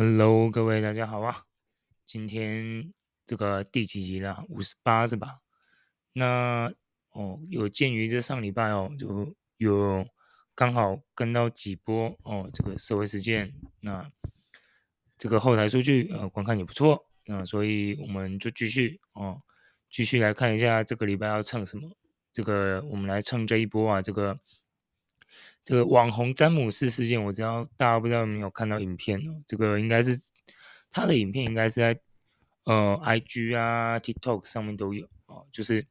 Hello，各位大家好啊！今天这个第几集了？五十八是吧？那哦，有鉴于这上礼拜哦，就有刚好跟到几波哦，这个社会实践，那这个后台数据呃观看也不错，那所以我们就继续哦，继续来看一下这个礼拜要蹭什么。这个我们来蹭这一波啊，这个。这个网红詹姆士事件，我知道大家不知道有没有看到影片哦。这个应该是他的影片，应该是在呃 IG 啊、TikTok 上面都有哦。就是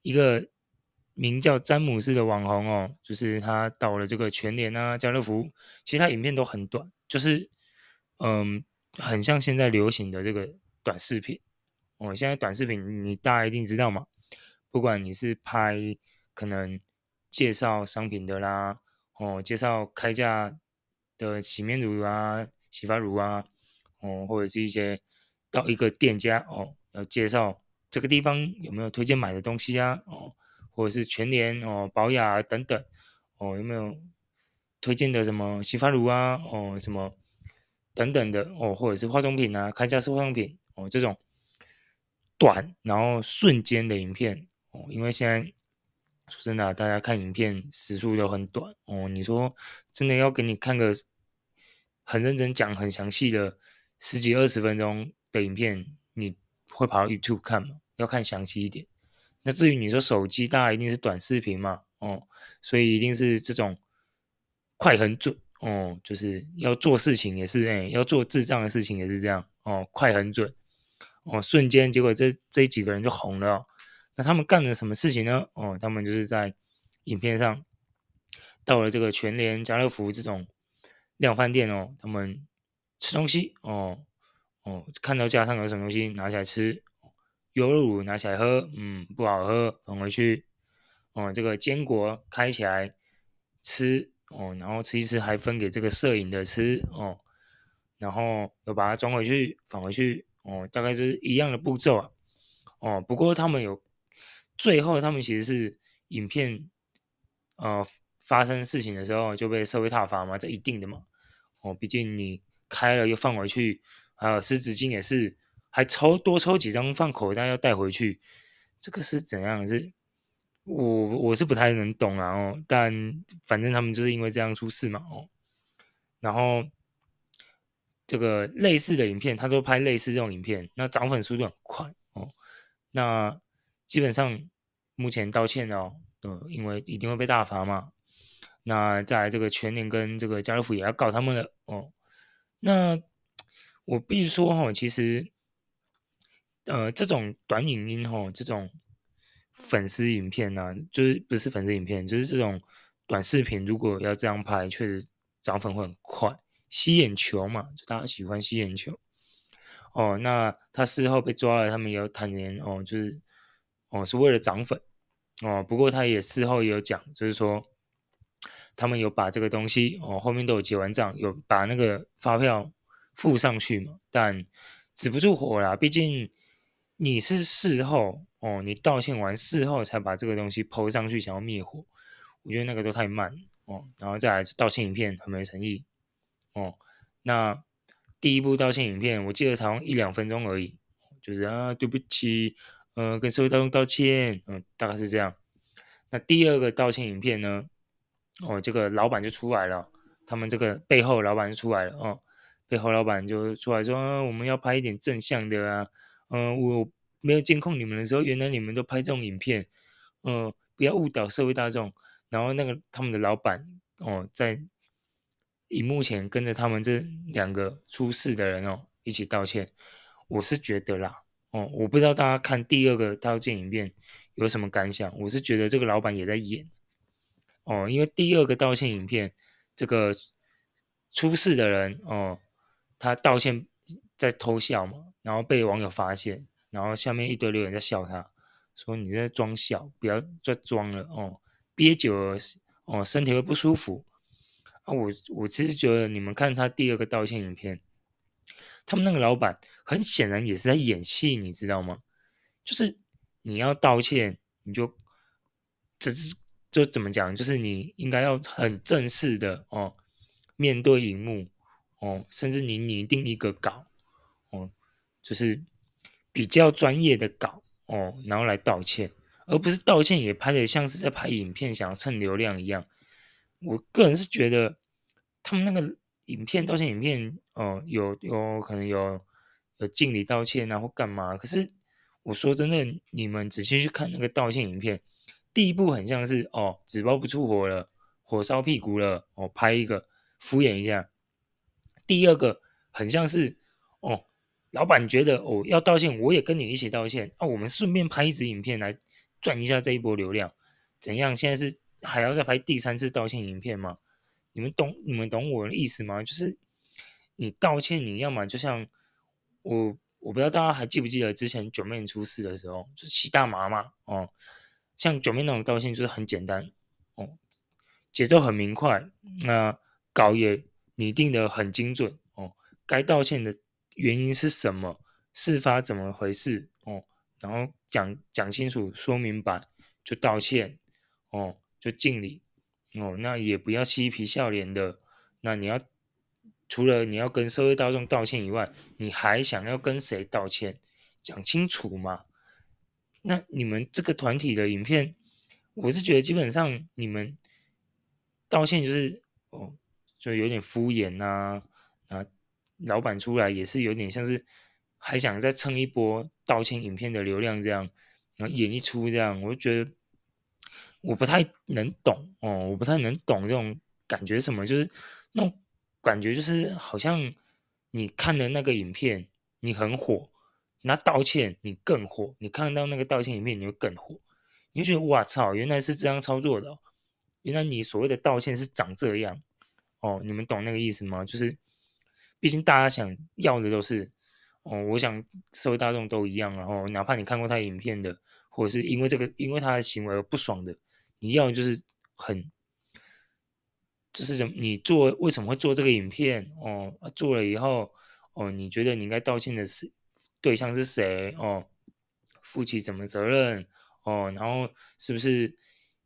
一个名叫詹姆士的网红哦，就是他到了这个全联啊、家乐福，其实他影片都很短，就是嗯，很像现在流行的这个短视频哦。现在短视频你大家一定知道嘛，不管你是拍可能。介绍商品的啦，哦，介绍开架的洗面乳啊、洗发乳啊，哦，或者是一些到一个店家哦，要介绍这个地方有没有推荐买的东西啊，哦，或者是全年哦、宝雅等等，哦，有没有推荐的什么洗发乳啊，哦，什么等等的哦，或者是化妆品啊，开架是化妆品哦，这种短然后瞬间的影片哦，因为现在。说真的啊，大家看影片时数都很短哦。你说真的要给你看个很认真讲、很详细的十几二十分钟的影片，你会跑到 YouTube 看吗？要看详细一点。那至于你说手机，大家一定是短视频嘛，哦，所以一定是这种快很准哦，就是要做事情也是哎，要做智障的事情也是这样哦，快很准哦，瞬间结果这这几个人就红了。那他们干了什么事情呢？哦，他们就是在影片上到了这个全联、家乐福这种量贩店哦，他们吃东西哦哦，看到架上有什么东西拿起来吃，优酪乳拿起来喝，嗯，不好喝，放回去。哦，这个坚果开起来吃哦，然后吃一吃还分给这个摄影的吃哦，然后又把它装回去放回去哦，大概就是一样的步骤啊。哦，不过他们有。最后，他们其实是影片，呃，发生事情的时候就被社会挞伐嘛，这一定的嘛。哦，毕竟你开了又放回去，还有湿纸巾也是，还抽多抽几张放口袋要带回去，这个是怎样？是，我我是不太能懂啊。哦，但反正他们就是因为这样出事嘛。哦，然后这个类似的影片，他都拍类似这种影片，那涨粉速度很快哦。那基本上，目前道歉哦，呃，因为一定会被大罚嘛。那在这个全年跟这个家乐福也要告他们了哦。那我必须说哈、哦，其实，呃，这种短影音哈、哦，这种粉丝影片呢、就是不是粉丝影片，就是这种短视频，如果要这样拍，确实涨粉会很快，吸眼球嘛，就大家喜欢吸眼球。哦，那他事后被抓了，他们也要坦言哦，就是。哦，是为了涨粉哦。不过他也事后也有讲，就是说他们有把这个东西哦，后面都有结完账，有把那个发票付上去嘛。但止不住火啦，毕竟你是事后哦，你道歉完事后才把这个东西 PO 上去，想要灭火，我觉得那个都太慢哦。然后再来道歉影片很没诚意哦。那第一部道歉影片，我记得才用一两分钟而已，就是啊，对不起。嗯、跟社会大众道歉，嗯、大概是这样。那第二个道歉影片呢？哦，这个老板就出来了，他们这个背后老板就出来了哦，背后老板就出来说，啊、我们要拍一点正向的啊，嗯、我没有监控你们的时候，原来你们都拍这种影片，嗯、不要误导社会大众。然后那个他们的老板哦，在荧幕前跟着他们这两个出事的人哦一起道歉，我是觉得啦。哦，我不知道大家看第二个道歉影片有什么感想？我是觉得这个老板也在演哦，因为第二个道歉影片，这个出事的人哦，他道歉在偷笑嘛，然后被网友发现，然后下面一堆留言在笑他，说你在装笑，不要再装了哦，憋久了哦，身体会不舒服啊。我我其实觉得你们看他第二个道歉影片。他们那个老板很显然也是在演戏，你知道吗？就是你要道歉，你就只是就怎么讲？就是你应该要很正式的哦，面对荧幕哦，甚至你拟定一个稿哦，就是比较专业的稿哦，然后来道歉，而不是道歉也拍得像是在拍影片，想要蹭流量一样。我个人是觉得他们那个影片道歉影片哦，有有可能有有敬礼道歉啊或干嘛，可是我说真的，你们仔细去看那个道歉影片，第一部很像是哦，纸包不住火了，火烧屁股了哦，拍一个敷衍一下。第二个很像是哦，老板觉得哦要道歉，我也跟你一起道歉啊，我们顺便拍一支影片来赚一下这一波流量，怎样？现在是还要再拍第三次道歉影片吗？你们懂你们懂我的意思吗？就是你道歉，你要么就像我，我不知道大家还记不记得之前九妹出事的时候，就是吸大麻嘛哦，像九妹那种道歉就是很简单哦，节奏很明快，那稿也。拟定的很精准哦，该道歉的原因是什么？事发怎么回事哦？然后讲讲清楚，说明白就道歉哦，就敬礼哦。那也不要嬉皮笑脸的。那你要除了你要跟社会大众道歉以外，你还想要跟谁道歉？讲清楚嘛。那你们这个团体的影片，我是觉得基本上你们道歉就是哦。就有点敷衍呐、啊，老板出来也是有点像是还想再蹭一波道歉影片的流量这样，然后演一出这样，我就觉得我不太能懂哦，我不太能懂这种感觉什么，就是那种感觉就是好像你看的那个影片你很火，那道歉你更火，你看到那个道歉影片你会更火，你就觉得哇操，原来是这样操作的、原来你所谓的道歉是长这样。哦，你们懂那个意思吗？就是，毕竟大家想要的都是，哦，我想社会大众都一样，然后哪怕你看过他影片的，或者是因为这个因为他的行为而不爽的，你要就是很，就是什么？你做为什么会做这个影片？哦，做了以后，哦，你觉得你应该道歉的是对象是谁？哦，负起什么责任？哦，然后是不是？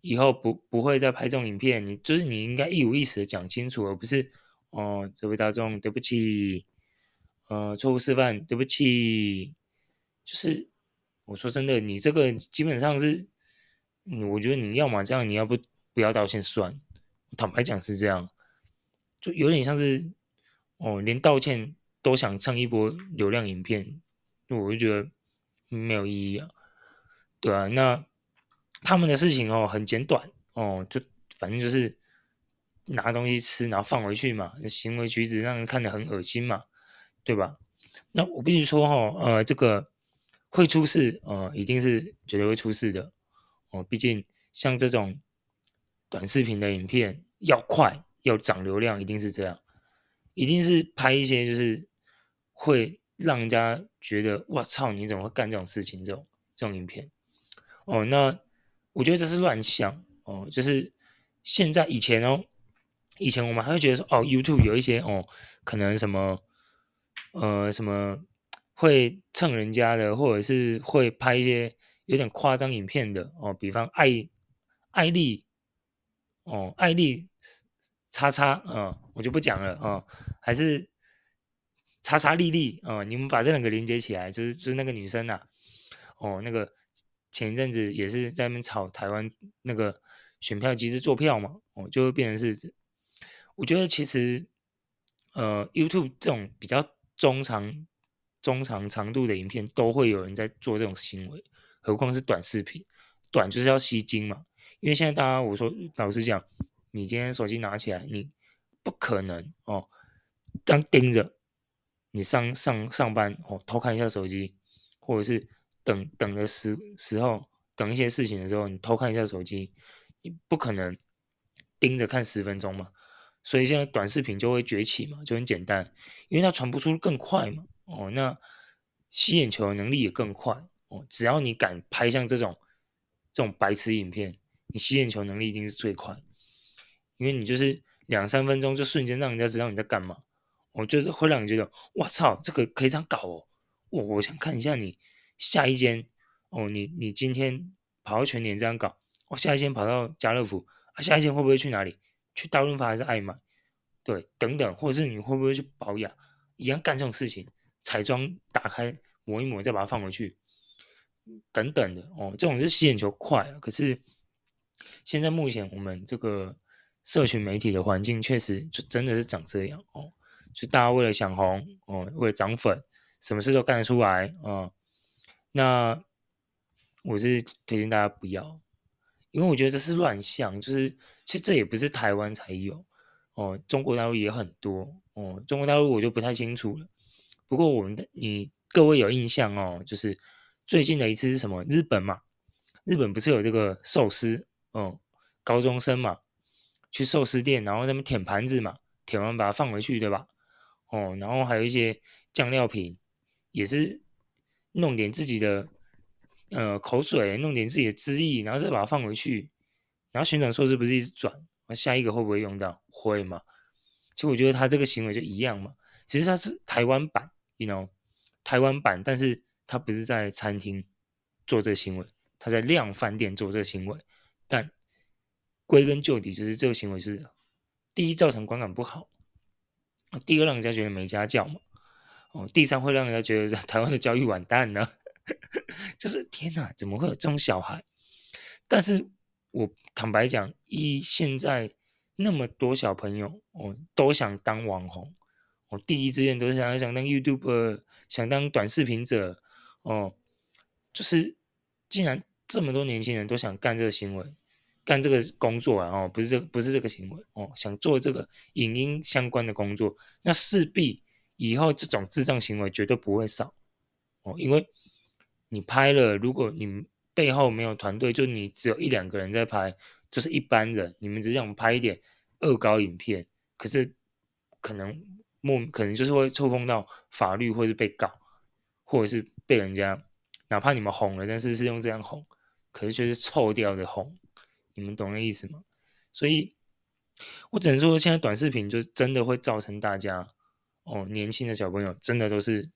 以后不不会再拍这种影片，你就是你应该一五一十的讲清楚，而不是哦，这位大众对不起，呃，错误示范对不起，就是我说真的，你这个基本上是，嗯，我觉得你要么这样，你要不不要道歉算，坦白讲是这样，就有点像是哦，连道歉都想蹭一波流量影片，我就觉得没有意义啊，对啊，那。他们的事情哦很简短哦，就反正就是拿东西吃，然后放回去嘛，行为举止让人看得很恶心嘛，对吧？那我必须说哈、哦，呃，这个会出事，呃，一定是绝对会出事的哦。毕竟像这种短视频的影片要快要涨流量，一定是这样，一定是拍一些就是会让人家觉得哇操，你怎么会干这种事情？这种这种影片哦，那。我觉得这是乱想哦，就是现在以前哦，以前我们还会觉得说哦，YouTube 有一些哦，可能什么呃什么会蹭人家的，或者是会拍一些有点夸张影片的哦，比方爱爱丽哦，爱丽叉叉啊，我就不讲了啊，还是叉叉丽丽啊，你们把这两个连接起来，就是就是那个女生、啊，哦那个。前一阵子也是在那边炒台湾那个选票机制做票嘛，哦，就会变成是，我觉得其实，呃，YouTube 这种比较中长、中长长度的影片都会有人在做这种行为，何况是短视频，短就是要吸睛嘛。因为现在大家，我说老实讲，你今天手机拿起来，你不可能哦，当盯着你上上上班哦，偷看一下手机，或者是。等等的时时候，等一些事情的时候，你偷看一下手机，你不可能盯着看十分钟嘛。所以现在短视频就会崛起嘛，就很简单，因为它传播速度更快嘛。哦，那吸眼球的能力也更快哦。只要你敢拍像这种这种白痴影片，你吸眼球能力一定是最快，因为你就是两三分钟就瞬间让人家知道你在干嘛。我觉得会让你觉得，哇操，这个可以这样搞哦。我我想看一下你。下一间哦，你你今天跑到全联这样搞，我、下一间跑到家乐福，啊，下一间会不会去哪里？去大润发还是爱买？对，等等，或者是你会不会去保养，一样干这种事情，彩妆打开抹一抹，再把它放回去，等等的哦，这种是吸眼球快。可是现在目前我们这个社群媒体的环境确实就真的是长这样哦，就大家为了想红哦，为了涨粉，什么事都干得出来啊、哦。那我是推荐大家不要，因为我觉得这是乱象，就是其实这也不是台湾才有。哦，中国大陆也很多哦。中国大陆我就不太清楚了。不过我们的你各位有印象哦，就是最近的一次是什么？日本嘛，日本不是有这个寿司嗯，高中生嘛，去寿司店，然后在那舔盘子嘛，舔完把它放回去，对吧？哦，然后还有一些酱料瓶，也是弄点自己的呃口水，弄点自己的汁液，然后再把它放回去，然后旋转寿司不是一直转？那下一个会不会用到？会嘛？其实我觉得他这个行为就一样嘛。其实他是台湾版，you know，台湾版，但是他不是在餐厅做这个行为，他在量贩店做这个行为。但归根究底，就是这个行为是第一造成观感不好，第二让人家觉得没家教嘛。哦，第三会让人家觉得 台湾的教育完蛋了。就是天哪，怎么会有这种小孩？但是。我坦白讲，一现在那么多小朋友哦，都想当网红，我、第一志愿都是想想当 YouTuber，想当短视频者哦，就是既然这么多年轻人都想干这个行为，干这个工作啊哦，不是这不是这个行为哦，想做这个影音相关的工作，那势必以后这种智障行为绝对不会少哦，因为你拍了，如果你。背后没有团队，就你只有一两个人在拍，就是一般人，你们只想拍一点恶搞影片，可是可能莫可能就是会触碰到法律，或是被告，或者是被人家，哪怕你们红了，但是是用这样红，可是却是臭掉的红，你们懂那意思吗？所以，我只能说，现在短视频就真的会造成大家，哦，年轻的小朋友真的都是，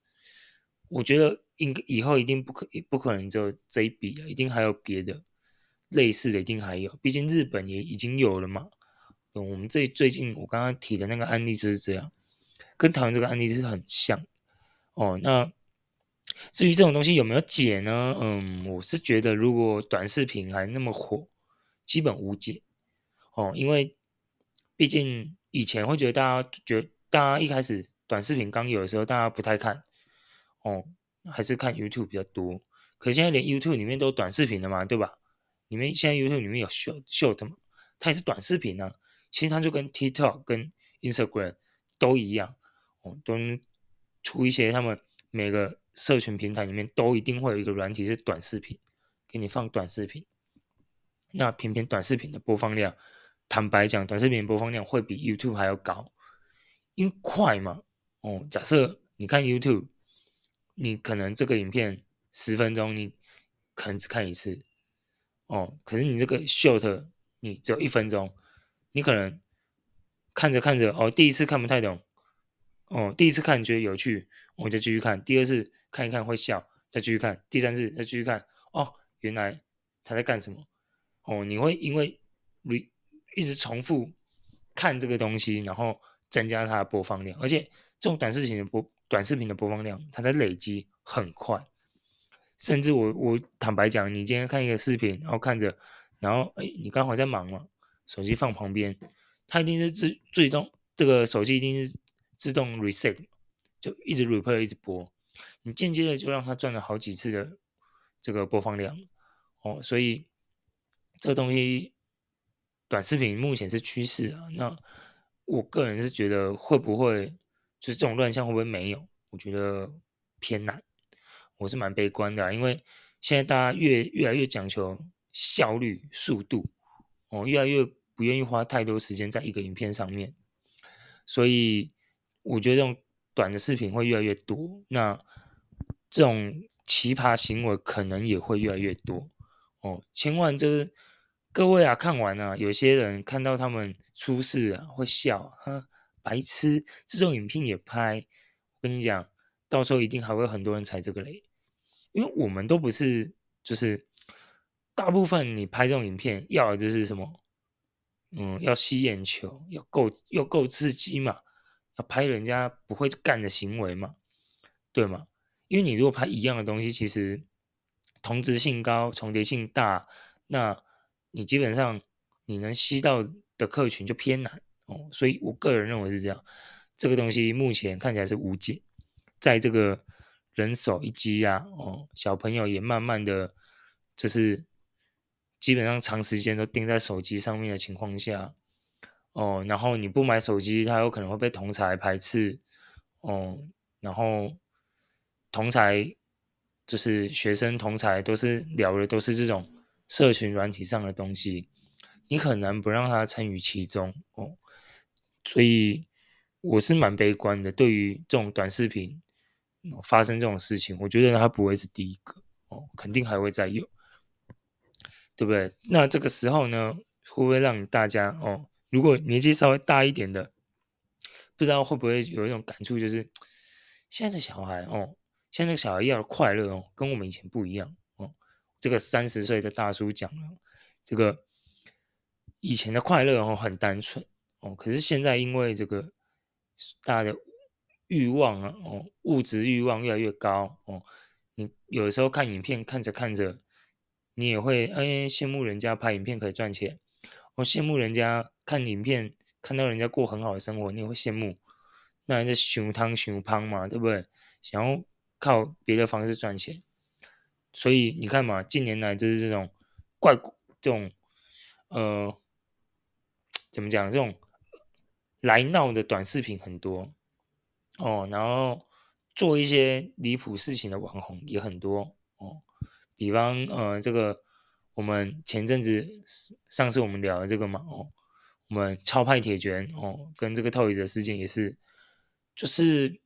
我觉得。应以后一定不可不可能就这一笔了，一定还有别的类似的，一定还有。毕竟日本也已经有了嘛。我们这最近我刚刚提的那个案例就是这样，跟台湾这个案例是很像。哦，那至于这种东西有没有解呢？嗯，我是觉得如果短视频还那么火，基本无解。哦，因为毕竟以前会觉得大家觉得大家一开始短视频刚有的时候，大家不太看。哦。还是看 YouTube 比较多，可现在连 YouTube 里面都短视频了嘛，对吧？里面现在 YouTube 里面有 Short Short 嘛，它也是短视频啊。其实它就跟 TikTok 跟 Instagram 都一样，哦，都出一些他们每个社群平台里面都一定会有一个软体是短视频，给你放短视频。那偏偏短视频的播放量，坦白讲，短视频播放量会比 YouTube 还要高，因为快嘛。哦，假设你看 YouTube。你可能这个影片十分钟，你可能只看一次，哦，可是你这个 short 你只有一分钟，你可能看着看着，哦，第一次看不太懂，哦，第一次看觉得有趣，我就继续看，第二次看一看会笑，再继续看，第三次再继续看，哦，原来他在干什么，哦，你会因为 re 一直重复看这个东西，然后增加它的播放量，而且这种短视频的播。短视频的播放量，它在累积很快，甚至我我坦白讲，你今天看一个视频，然后看着，然后哎，你刚好在忙嘛，手机放旁边，它一定是自自动，这个手机一定是自动 reset，就一直 replay 一直播，你间接的就让它赚了好几次的这个播放量，哦，所以这东西短视频目前是趋势啊，那我个人是觉得会不会？就是这种乱象会不会没有？我觉得偏难，我是蛮悲观的啊，因为现在大家越越来越讲求效率、速度，哦，越来越不愿意花太多时间在一个影片上面，所以我觉得这种短的视频会越来越多，那这种奇葩行为可能也会越来越多哦。千万就是各位啊，看完啊，有些人看到他们出事啊，会笑，哈。白痴，这种影片也拍，我跟你讲，到时候一定还会很多人踩这个雷，因为我们都不是，就是大部分你拍这种影片要的就是什么嗯，要吸眼球，要够要够刺激嘛，要拍人家不会干的行为嘛，对吗？因为你如果拍一样的东西，其实同质性高，重叠性大，那你基本上你能吸到的客群就偏难哦。所以我个人认为是这样，这个东西目前看起来是无解，在这个人手一机啊，哦，小朋友也慢慢的，就是。基本上长时间都盯在手机上面的情况下，哦，然后你不买手机，他有可能会被同才排斥，哦，然后同才就是学生同才都是聊的都是这种社群软体上的东西，你很难不让他参与其中，哦，所以我是蛮悲观的，对于这种短视频发生这种事情，我觉得他不会是第一个，哦，肯定还会再有。对不对？那这个时候呢，会不会让大家哦？如果年纪稍微大一点的，不知道会不会有一种感触，就是现在的小孩哦，现在的小孩要的快乐哦，跟我们以前不一样哦。这个三十岁的大叔讲了，这个以前的快乐哦很单纯哦，可是现在因为这个大家的欲望啊哦，物质欲望越来越高哦，你有的时候看影片看着看着。你也会哎羡慕人家拍影片可以赚钱，我羡慕人家看影片看到人家过很好的生活，你也会羡慕，那人家熊汤熊胖嘛，对不对？想要靠别的方式赚钱，所以你看嘛，近年来就是这种怪这种呃怎么讲，这种来闹的短视频很多哦，然后做一些离谱事情的网红也很多哦。比方，呃，这个我们前阵子上次我们聊的这个嘛，哦，我们超派铁拳哦，跟这个 Toyz 的事件也是，就是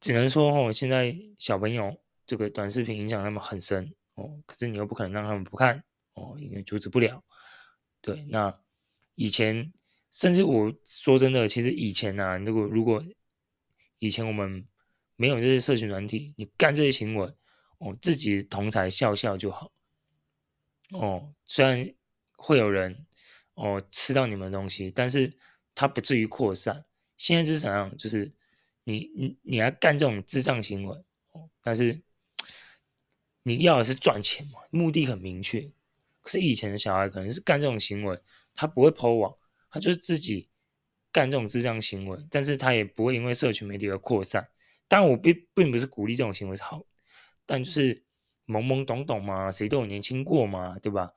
只能说哦，现在小朋友这个短视频影响他们很深哦，可是你又不可能让他们不看哦，因为阻止不了。对，那以前甚至我说真的，其实以前啊，如果如果以前我们没有这些社群软体，你干这些行为。哦，自己同侪笑笑就好。哦，虽然会有人哦吃到你们的东西，但是它不至于扩散。现在是怎样？就是你你你要干这种智障行为，但是你要的是赚钱嘛，目的很明确。可是以前的小孩可能是干这种行为，他不会抛网，他就是自己干这种智障行为，但是他也不会因为社群媒体而扩散。但，我并并不是鼓励这种行为是好。但就是懵懵懂懂嘛，谁都有年轻过嘛，对吧？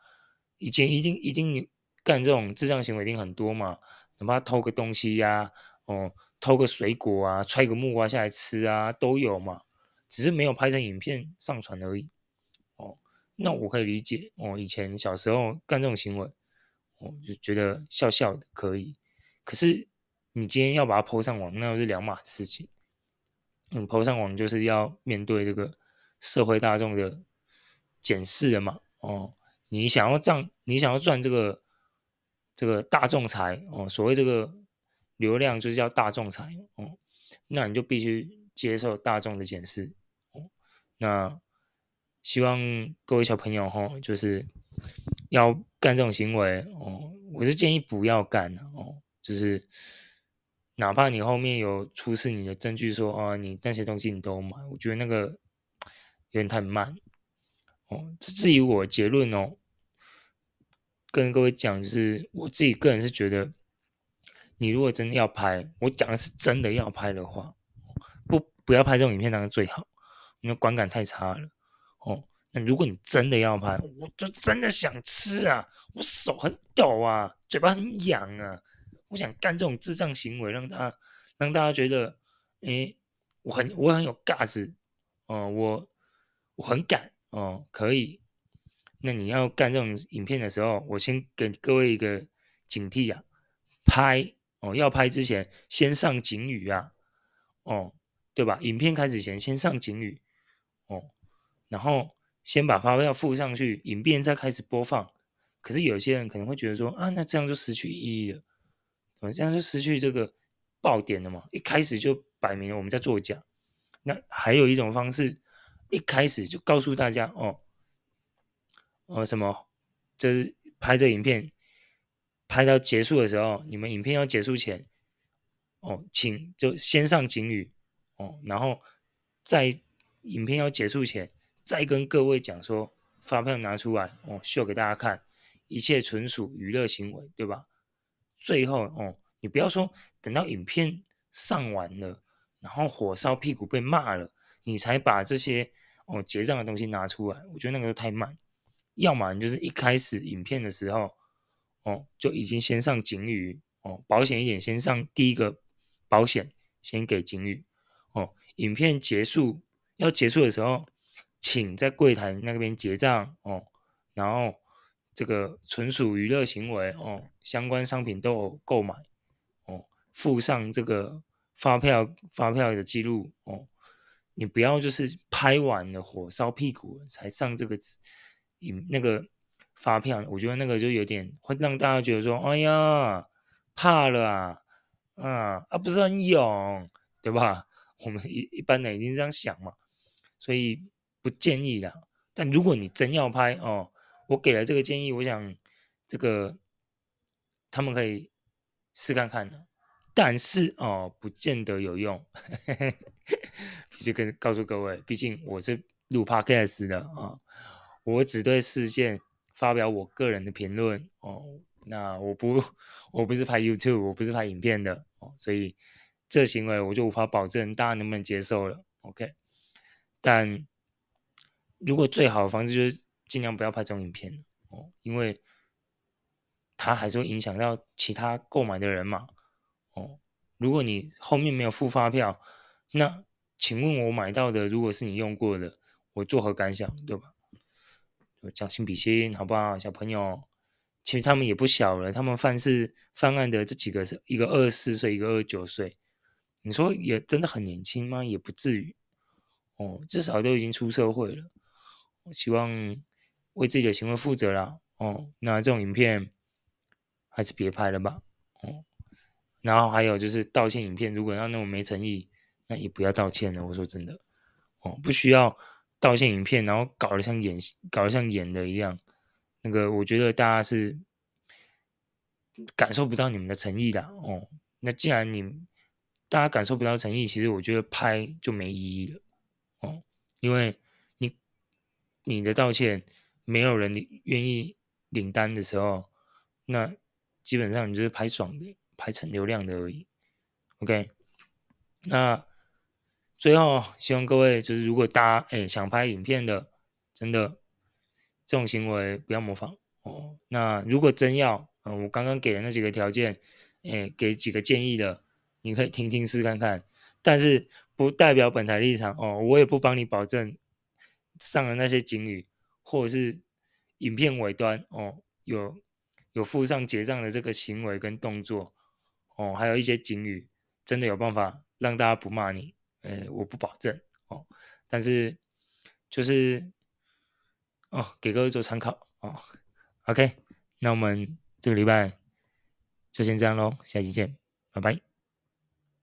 以前一定一定干这种智障行为一定很多嘛，哪怕偷个东西呀、哦，偷个水果啊，揣个木瓜下来吃啊，都有嘛，只是没有拍成影片上传而已。哦，那我可以理解哦，以前小时候干这种行为，我就觉得笑笑的可以。可是你今天要把它抛上网，那又是两码事情。嗯抛上网就是要面对这个。社会大众的检视了嘛？哦，你想要赚，你想要赚这个这个大众财哦，所谓这个流量就是叫大众财哦，那你就必须接受大众的检视哦。那希望各位小朋友哈、就是要干这种行为哦，我是建议不要干哦，就是哪怕你后面有出示你的证据说啊，你那些东西你都买，我觉得那个。有点太慢哦。至于我结论哦，跟各位讲，就是我自己个人是觉得，你如果真的要拍，我讲的是真的要拍的话，不不要拍这种影片当然最好，因为观感太差了哦。那如果你真的要拍，我就真的想吃啊，我手很抖啊，嘴巴很痒啊，我想干这种智障行为，让大家让大家觉得，诶，我很我很有价值哦，我。我很敢哦，可以。那你要干这种影片的时候，我先给各位一个警惕啊，拍哦，要拍之前先上警语啊，哦，对吧？影片开始前先上警语哦，然后先把发票附上去，影片再开始播放。可是有些人可能会觉得说啊，那这样就失去意义了，这样就失去这个爆点了嘛。一开始就摆明了我们在作假。那还有一种方式。一开始就告诉大家哦，哦什么，就是拍这影片，拍到结束的时候，你们影片要结束前，哦，请就先上警语，哦，然后在影片要结束前，再跟各位讲说，发票拿出来，哦，秀给大家看，一切纯属娱乐行为，对吧？最后，哦，你不要说等到影片上完了，然后火烧屁股被骂了，你才把这些哦结账的东西拿出来，我觉得那个都太慢。要么你就是一开始影片的时候，哦，就已经先上警语，哦，保险一点，先上第一个保险，先给警语，哦，影片结束要结束的时候，请在柜台那边结账，哦，然后。这个纯属娱乐行为哦，相关商品都有购买哦，附上这个发票发票的记录哦，你不要就是拍完了火烧屁股才上这个影那个发票，我觉得那个就有点会让大家觉得说，哎呀怕了啊啊啊不是很勇对吧？我们一一般的一定是这样想嘛，所以不建议的。但如果你真要拍哦。我给了这个建议，我想这个他们可以试看看的，但是哦，不见得有用。必须跟告诉各位，毕竟我是录 Podcast 的啊、我只对事件发表我个人的评论哦。那我不，我不是拍 YouTube，我不是拍影片的哦，所以这行为我就无法保证大家能不能接受了。OK，但如果最好的方式就是。尽量不要拍这种影片哦，因为它还是会影响到其他购买的人嘛哦。如果你后面没有附发票，那请问我买到的如果是你用过的，我作何感想，对吧？将心比心，好不好？小朋友，其实他们也不小了，他们犯事犯案的这几个是一个二十四岁，一个二十九岁，你说也真的很年轻吗？也不至于哦，至少都已经出社会了。我希望。为自己的行为负责啦，哦，那这种影片还是别拍了吧，哦，然后还有就是道歉影片，如果要那么没诚意，那也不要道歉了。我说真的，哦，不需要道歉影片，然后搞得像演，搞得像演的一样，那个我觉得大家是感受不到你们的诚意的，哦，那既然你大家感受不到诚意，其实我觉得拍就没意义了，哦，因为你你的道歉。没有人愿意领单的时候，那基本上你就是拍爽的，拍成流量的而已。OK，那最后希望各位就是，如果大家哎想拍影片的，真的这种行为不要模仿哦。那如果真要，嗯，我刚刚给的那几个条件，哎，给几个建议的，你可以听听试看看，但是不代表本台立场哦，我也不帮你保证上了那些警语。或者是影片尾端哦，有有附上结账的这个行为跟动作哦，还有一些警语，真的有办法让大家不骂你？呃，我不保证哦，但是就是哦，给各位做参考哦。OK，那我们这个礼拜就先这样喽，下期见，拜拜。